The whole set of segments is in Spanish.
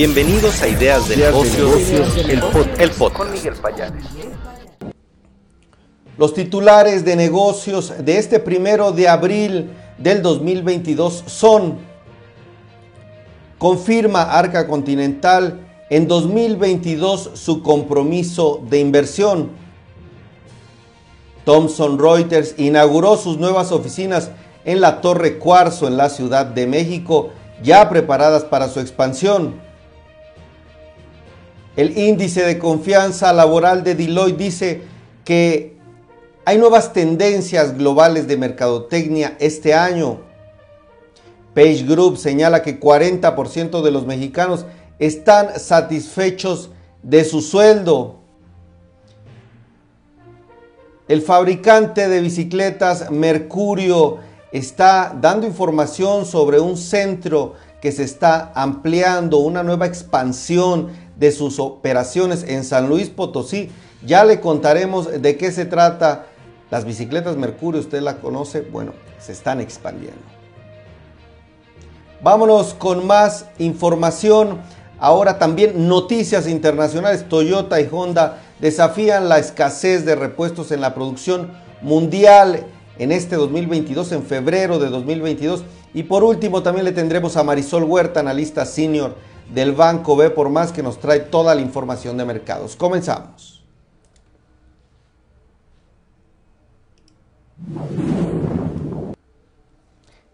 Bienvenidos a Ideas de Negocios, el, podcast. Con Miguel Payares. Los titulares de negocios de este primero de abril del 2022 son, confirma Arca Continental en 2022 su compromiso de inversión. Thomson Reuters inauguró sus nuevas oficinas en la Torre Cuarzo en la Ciudad de México, ya preparadas para su expansión. El índice de confianza laboral de Deloitte dice que hay nuevas tendencias globales de mercadotecnia este año. Page Group señala que 40% de los mexicanos están satisfechos de su sueldo. El fabricante de bicicletas Mercurio está dando información sobre un centro que se está ampliando, una nueva expansión de sus operaciones en San Luis Potosí. Ya le contaremos de qué se trata. Las bicicletas Mercurio, usted la conoce, bueno, se están expandiendo. Vámonos con más información. Ahora también noticias internacionales. Toyota y Honda desafían la escasez de repuestos en la producción mundial en este 2022, en febrero de 2022. Y por último también le tendremos a Marisol Huerta, analista senior del Banco B por más que nos trae toda la información de mercados. Comenzamos.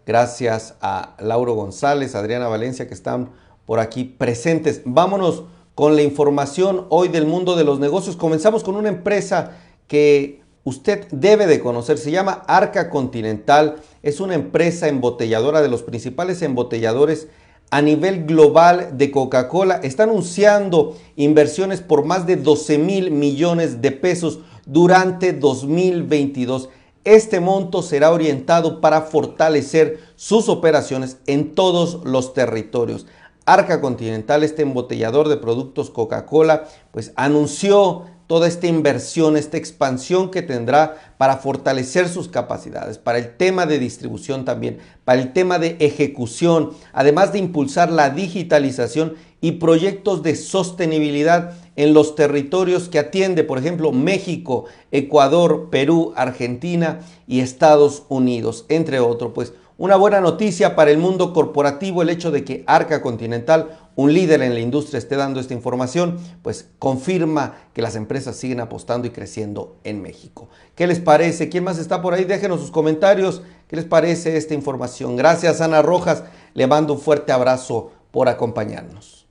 Gracias a Lauro González, Adriana Valencia que están por aquí presentes. Vámonos con la información hoy del mundo de los negocios. Comenzamos con una empresa que usted debe de conocer. Se llama Arca Continental. Es una empresa embotelladora de los principales embotelladores a nivel global de Coca-Cola. Está anunciando inversiones por más de 12 mil millones de pesos durante 2022. Este monto será orientado para fortalecer sus operaciones en todos los territorios. Arca Continental, este embotellador de productos Coca-Cola, pues anunció toda esta inversión, esta expansión que tendrá para fortalecer sus capacidades, para el tema de distribución también, para el tema de ejecución, además de impulsar la digitalización y proyectos de sostenibilidad en los territorios que atiende, por ejemplo, México, Ecuador, Perú, Argentina y Estados Unidos, entre otros, pues una buena noticia para el mundo corporativo, el hecho de que Arca Continental, un líder en la industria, esté dando esta información, pues confirma que las empresas siguen apostando y creciendo en México. ¿Qué les parece? ¿Quién más está por ahí? Déjenos sus comentarios. ¿Qué les parece esta información? Gracias, Ana Rojas. Le mando un fuerte abrazo por acompañarnos.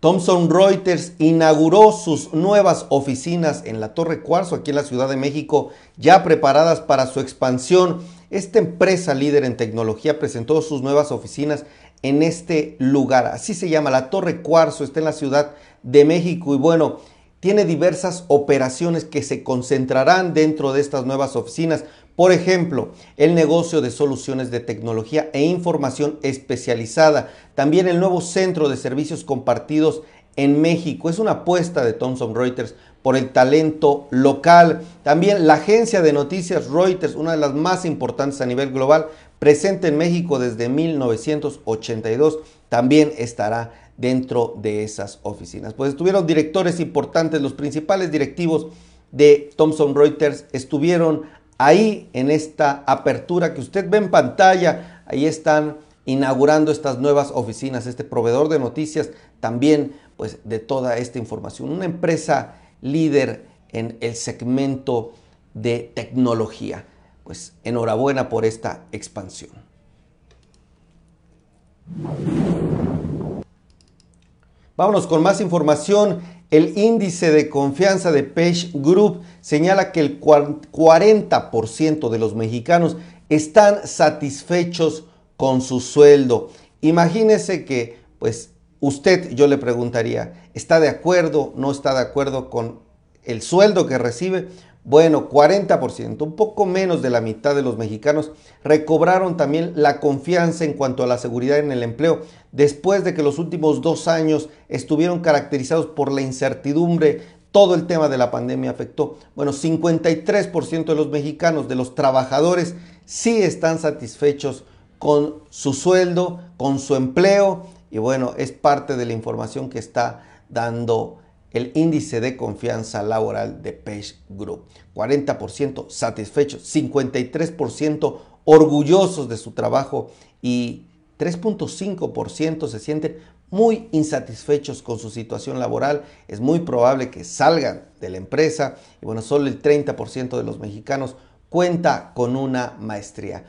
Thomson Reuters inauguró sus nuevas oficinas en la Torre Cuarzo, aquí en la Ciudad de México, ya preparadas para su expansión. Esta empresa líder en tecnología presentó sus nuevas oficinas en este lugar. Así se llama, la Torre Cuarzo, está en la Ciudad de México y bueno, tiene diversas operaciones que se concentrarán dentro de estas nuevas oficinas. Por ejemplo, el negocio de soluciones de tecnología e información especializada. También el nuevo centro de servicios compartidos en México. Es una apuesta de Thomson Reuters por el talento local. También la agencia de noticias Reuters, una de las más importantes a nivel global, presente en México desde 1982, también estará dentro de esas oficinas. Pues estuvieron directores importantes, los principales directivos de Thomson Reuters estuvieron ahí en esta apertura que usted ve en pantalla. Ahí están inaugurando estas nuevas oficinas, este proveedor de noticias también pues de toda esta información. Una empresa líder en el segmento de tecnología. Pues enhorabuena por esta expansión. Vámonos con más información. El índice de confianza de Page Group señala que el 40% de los mexicanos están satisfechos con su sueldo. Imagínese que, pues, usted, yo le preguntaría, ¿está de acuerdo, no está de acuerdo con el sueldo que recibe? Bueno, 40%, un poco menos de la mitad de los mexicanos recobraron también la confianza en cuanto a la seguridad en el empleo después de que los últimos dos años estuvieron caracterizados por la incertidumbre. Todo el tema de la pandemia afectó. Bueno, 53% de los mexicanos, de los trabajadores, sí están satisfechos con su sueldo, con su empleo y bueno, es parte de la información que está dando el índice de confianza laboral de Page Group. 40% satisfechos, 53% orgullosos de su trabajo y 3.5% se sienten muy insatisfechos con su situación laboral. Es muy probable que salgan de la empresa y bueno, solo el 30% de los mexicanos cuenta con una maestría.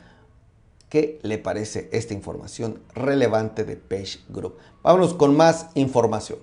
¿Qué le parece esta información relevante de Page Group? Vámonos con más información.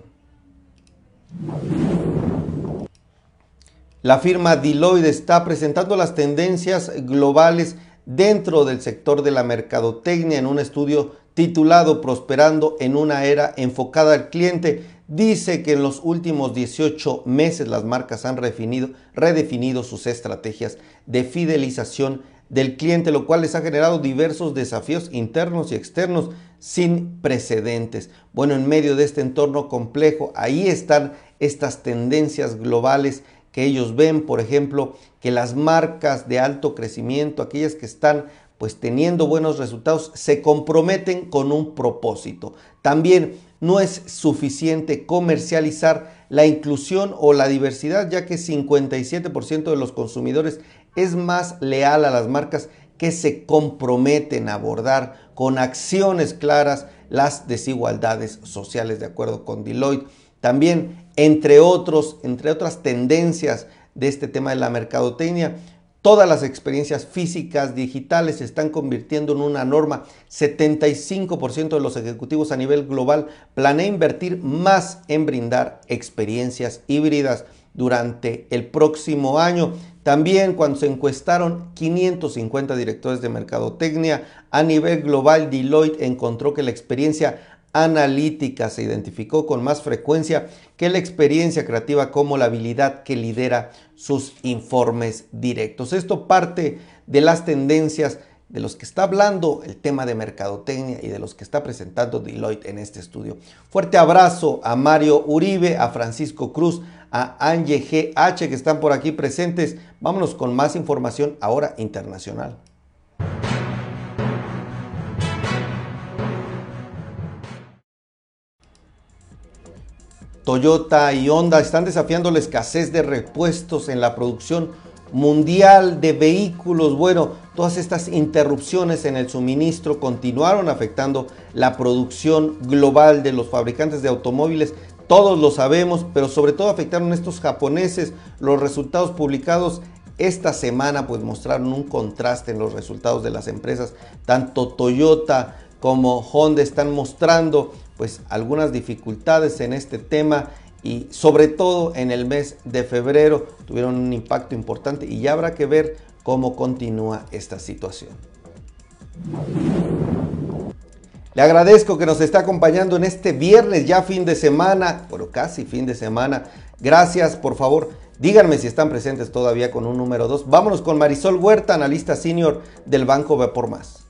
La firma Deloitte está presentando las tendencias globales dentro del sector de la mercadotecnia en un estudio titulado Prosperando en una era enfocada al cliente. Dice que en los últimos 18 meses las marcas han redefinido, redefinido sus estrategias de fidelización del cliente, lo cual les ha generado diversos desafíos internos y externos sin precedentes. Bueno, en medio de este entorno complejo, ahí están estas tendencias globales que ellos ven, por ejemplo, que las marcas de alto crecimiento, aquellas que están pues teniendo buenos resultados, se comprometen con un propósito. También no es suficiente comercializar la inclusión o la diversidad, ya que 57% de los consumidores es más leal a las marcas que se comprometen a abordar con acciones claras las desigualdades sociales, de acuerdo con Deloitte. También, entre otros, entre otras tendencias de este tema de la mercadotecnia, todas las experiencias físicas digitales se están convirtiendo en una norma. 75% de los ejecutivos a nivel global planea invertir más en brindar experiencias híbridas durante el próximo año. También cuando se encuestaron 550 directores de mercadotecnia a nivel global, Deloitte encontró que la experiencia analítica se identificó con más frecuencia que la experiencia creativa como la habilidad que lidera sus informes directos. Esto parte de las tendencias de los que está hablando el tema de mercadotecnia y de los que está presentando Deloitte en este estudio. Fuerte abrazo a Mario Uribe, a Francisco Cruz, a Angie GH que están por aquí presentes. Vámonos con más información ahora internacional. Toyota y Honda están desafiando la escasez de repuestos en la producción mundial de vehículos. Bueno, todas estas interrupciones en el suministro continuaron afectando la producción global de los fabricantes de automóviles. Todos lo sabemos, pero sobre todo afectaron a estos japoneses. Los resultados publicados esta semana pues mostraron un contraste en los resultados de las empresas. Tanto Toyota como Honda están mostrando pues algunas dificultades en este tema y sobre todo en el mes de febrero tuvieron un impacto importante y ya habrá que ver cómo continúa esta situación. Le agradezco que nos esté acompañando en este viernes, ya fin de semana, bueno, casi fin de semana. Gracias, por favor, díganme si están presentes todavía con un número 2. Vámonos con Marisol Huerta, analista senior del Banco por Más.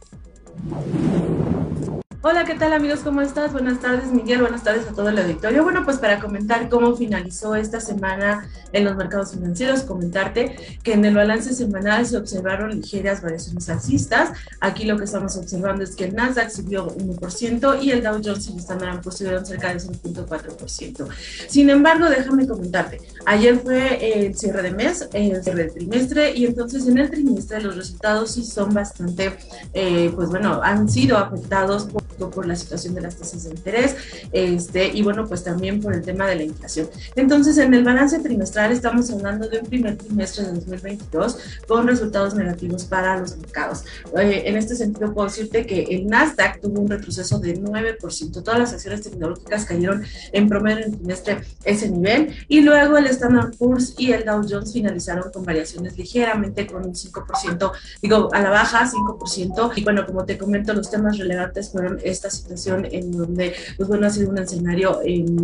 Hola, ¿qué tal amigos? ¿Cómo estás? Buenas tardes, Miguel. Buenas tardes a todo el auditorio. Bueno, pues para comentar cómo finalizó esta semana en los mercados financieros, comentarte que en el balance semanal se observaron ligeras variaciones alcistas. Aquí lo que estamos observando es que el Nasdaq subió 1% y el Dow Jones y el Standard Poor's subieron cerca de 0.4%. Sin embargo, déjame comentarte, ayer fue el cierre de mes, el cierre de trimestre y entonces en el trimestre los resultados sí son bastante, eh, pues bueno, han sido afectados por por la situación de las tasas de interés este, y bueno, pues también por el tema de la inflación. Entonces, en el balance trimestral estamos hablando de un primer trimestre de 2022 con resultados negativos para los mercados. Eh, en este sentido, puedo decirte que el Nasdaq tuvo un retroceso de 9%. Todas las acciones tecnológicas cayeron en promedio en el trimestre ese nivel y luego el Standard Poor's y el Dow Jones finalizaron con variaciones ligeramente con un 5%, digo, a la baja 5%. Y bueno, como te comento, los temas relevantes fueron esta situación en donde, pues bueno, ha sido un escenario,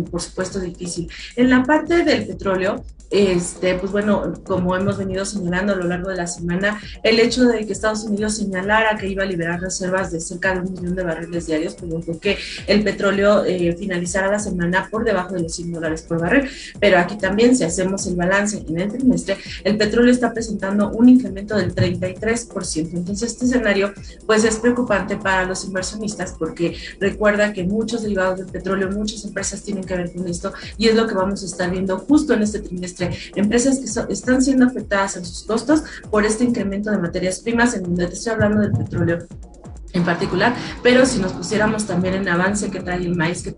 por supuesto, difícil. En la parte del petróleo, este, pues bueno, como hemos venido señalando a lo largo de la semana, el hecho de que Estados Unidos señalara que iba a liberar reservas de cerca de un millón de barriles diarios provocó que el petróleo eh, finalizara la semana por debajo de los 100 dólares por barril. Pero aquí también, si hacemos el balance en el trimestre, el petróleo está presentando un incremento del 33%. Entonces, este escenario, pues es preocupante para los inversionistas porque recuerda que muchos derivados del petróleo, muchas empresas tienen que ver con esto y es lo que vamos a estar viendo justo en este trimestre. Empresas que están siendo afectadas en sus costos por este incremento de materias primas, en donde te estoy hablando del petróleo en particular, pero si nos pusiéramos también en avance que trae el maíz que,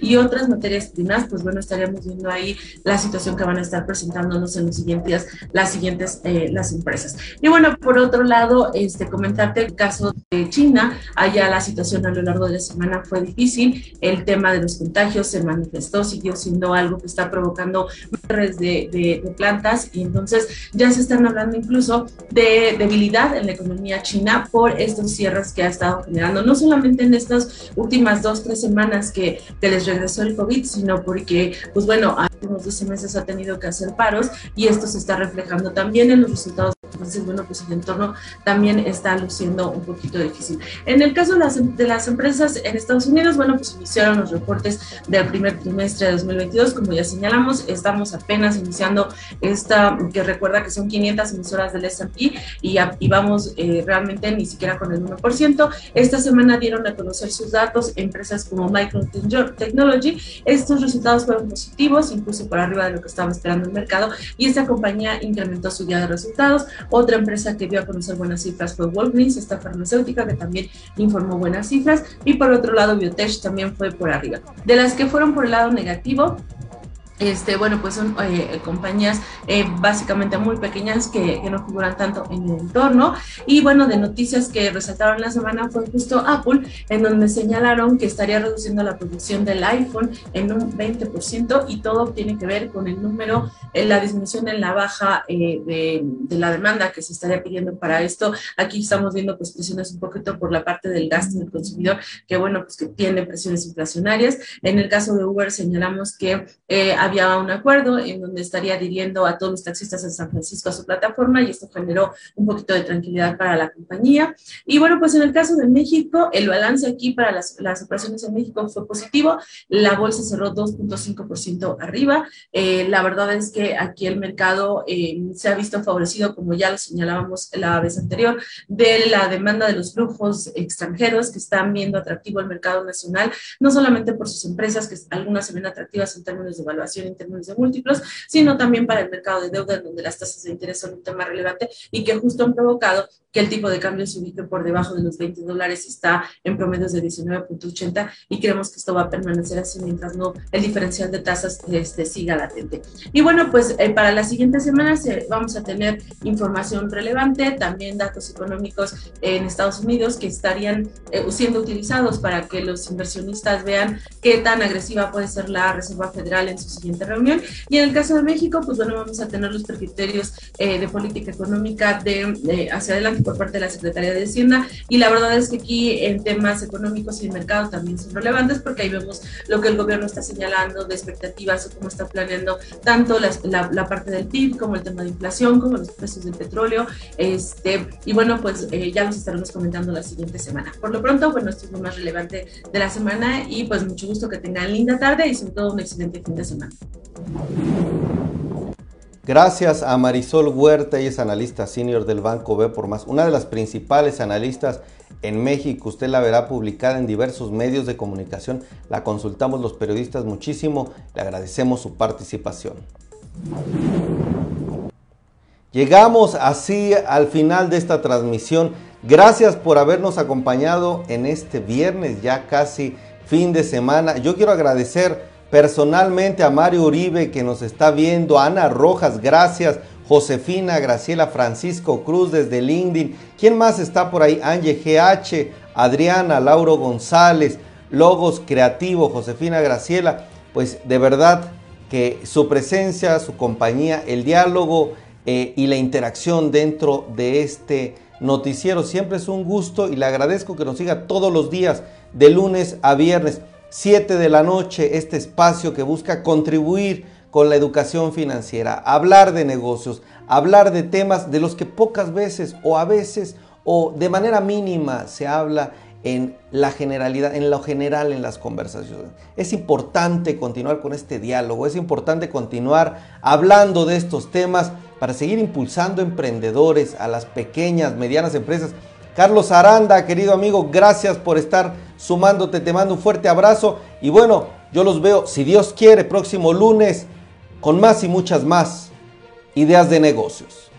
y otras materias primas, pues bueno, estaríamos viendo ahí la situación que van a estar presentándonos en los siguientes días las siguientes eh, las empresas. Y bueno, por otro lado, este comentarte el caso de China, allá la situación a lo largo de la semana fue difícil, el tema de los contagios se manifestó, siguió siendo algo que está provocando redes de, de, de plantas. Y entonces ya se están hablando incluso de debilidad en la economía china por estos cierres que ha estado generando, no solamente en estas últimas dos, tres semanas que, que les regresó el COVID, sino porque, pues bueno, hace unos 12 meses ha tenido que hacer paros y esto se está reflejando también en los resultados. Entonces, bueno, pues el entorno también está luciendo un poquito difícil. En el caso de las, de las empresas en Estados Unidos, bueno, pues iniciaron los reportes del primer trimestre de 2022, como ya señalamos, estamos apenas iniciando esta, que recuerda que son 500 emisoras del S&P y, y vamos eh, realmente ni siquiera con el 1%. Esta semana dieron a conocer sus datos empresas como Micron Technology. Estos resultados fueron positivos, incluso por arriba de lo que estaba esperando el mercado, y esta compañía incrementó su día de resultados. Otra empresa que dio a conocer buenas cifras fue Walgreens, esta farmacéutica que también informó buenas cifras, y por otro lado Biotech también fue por arriba. De las que fueron por el lado negativo, este, bueno, pues son eh, compañías eh, básicamente muy pequeñas que, que, no figuran tanto en el entorno. Y bueno, de noticias que resaltaron la semana fue justo Apple, en donde señalaron que estaría reduciendo la producción del iPhone en un 20% y todo tiene que ver con el número, en la disminución en la baja eh, de, de, la demanda que se estaría pidiendo para esto. Aquí estamos viendo pues presiones un poquito por la parte del gasto del consumidor, que bueno, pues que tiene presiones inflacionarias. En el caso de Uber señalamos que había un acuerdo en donde estaría adhiriendo a todos los taxistas en San Francisco a su plataforma y esto generó un poquito de tranquilidad para la compañía. Y bueno, pues en el caso de México, el balance aquí para las, las operaciones en México fue positivo. La bolsa cerró 2.5% arriba. Eh, la verdad es que aquí el mercado eh, se ha visto favorecido, como ya lo señalábamos la vez anterior, de la demanda de los flujos extranjeros que están viendo atractivo el mercado nacional, no solamente por sus empresas, que algunas se ven atractivas en términos de evaluación, en términos de múltiplos, sino también para el mercado de deuda, donde las tasas de interés son un tema relevante y que justo han provocado que el tipo de cambio se ubique por debajo de los 20 dólares, está en promedios de 19.80 y creemos que esto va a permanecer así mientras no el diferencial de tasas este, siga latente. Y bueno, pues eh, para las siguientes semanas eh, vamos a tener información relevante, también datos económicos en Estados Unidos que estarían eh, siendo utilizados para que los inversionistas vean qué tan agresiva puede ser la Reserva Federal en su siguiente reunión. Y en el caso de México, pues bueno, vamos a tener los criterios de política económica de hacia adelante por parte de la Secretaría de Hacienda y la verdad es que aquí en temas económicos y de mercado también son relevantes porque ahí vemos lo que el gobierno está señalando de expectativas o cómo está planeando tanto la, parte del PIB como el tema de inflación, como los precios del petróleo. Este, y bueno, pues eh, ya los estaremos comentando la siguiente semana. Por lo pronto, bueno, esto es lo más relevante de la semana y pues mucho gusto que tengan linda tarde y sobre todo un excelente fin de semana. Gracias a Marisol Huerta, ella es analista senior del Banco B por más, una de las principales analistas en México. Usted la verá publicada en diversos medios de comunicación. La consultamos los periodistas muchísimo. Le agradecemos su participación. Llegamos así al final de esta transmisión. Gracias por habernos acompañado en este viernes, ya casi fin de semana. Yo quiero agradecer personalmente a Mario Uribe que nos está viendo, Ana Rojas, gracias, Josefina, Graciela, Francisco Cruz desde LinkedIn, ¿quién más está por ahí? Ange GH, Adriana, Lauro González, Logos Creativo, Josefina, Graciela, pues de verdad que su presencia, su compañía, el diálogo eh, y la interacción dentro de este noticiero. Siempre es un gusto y le agradezco que nos siga todos los días, de lunes a viernes, 7 de la noche, este espacio que busca contribuir con la educación financiera, hablar de negocios, hablar de temas de los que pocas veces o a veces o de manera mínima se habla en la generalidad, en lo general en las conversaciones. Es importante continuar con este diálogo, es importante continuar hablando de estos temas para seguir impulsando emprendedores a las pequeñas, medianas empresas. Carlos Aranda, querido amigo, gracias por estar sumándote, te mando un fuerte abrazo y bueno, yo los veo, si Dios quiere, próximo lunes con más y muchas más ideas de negocios.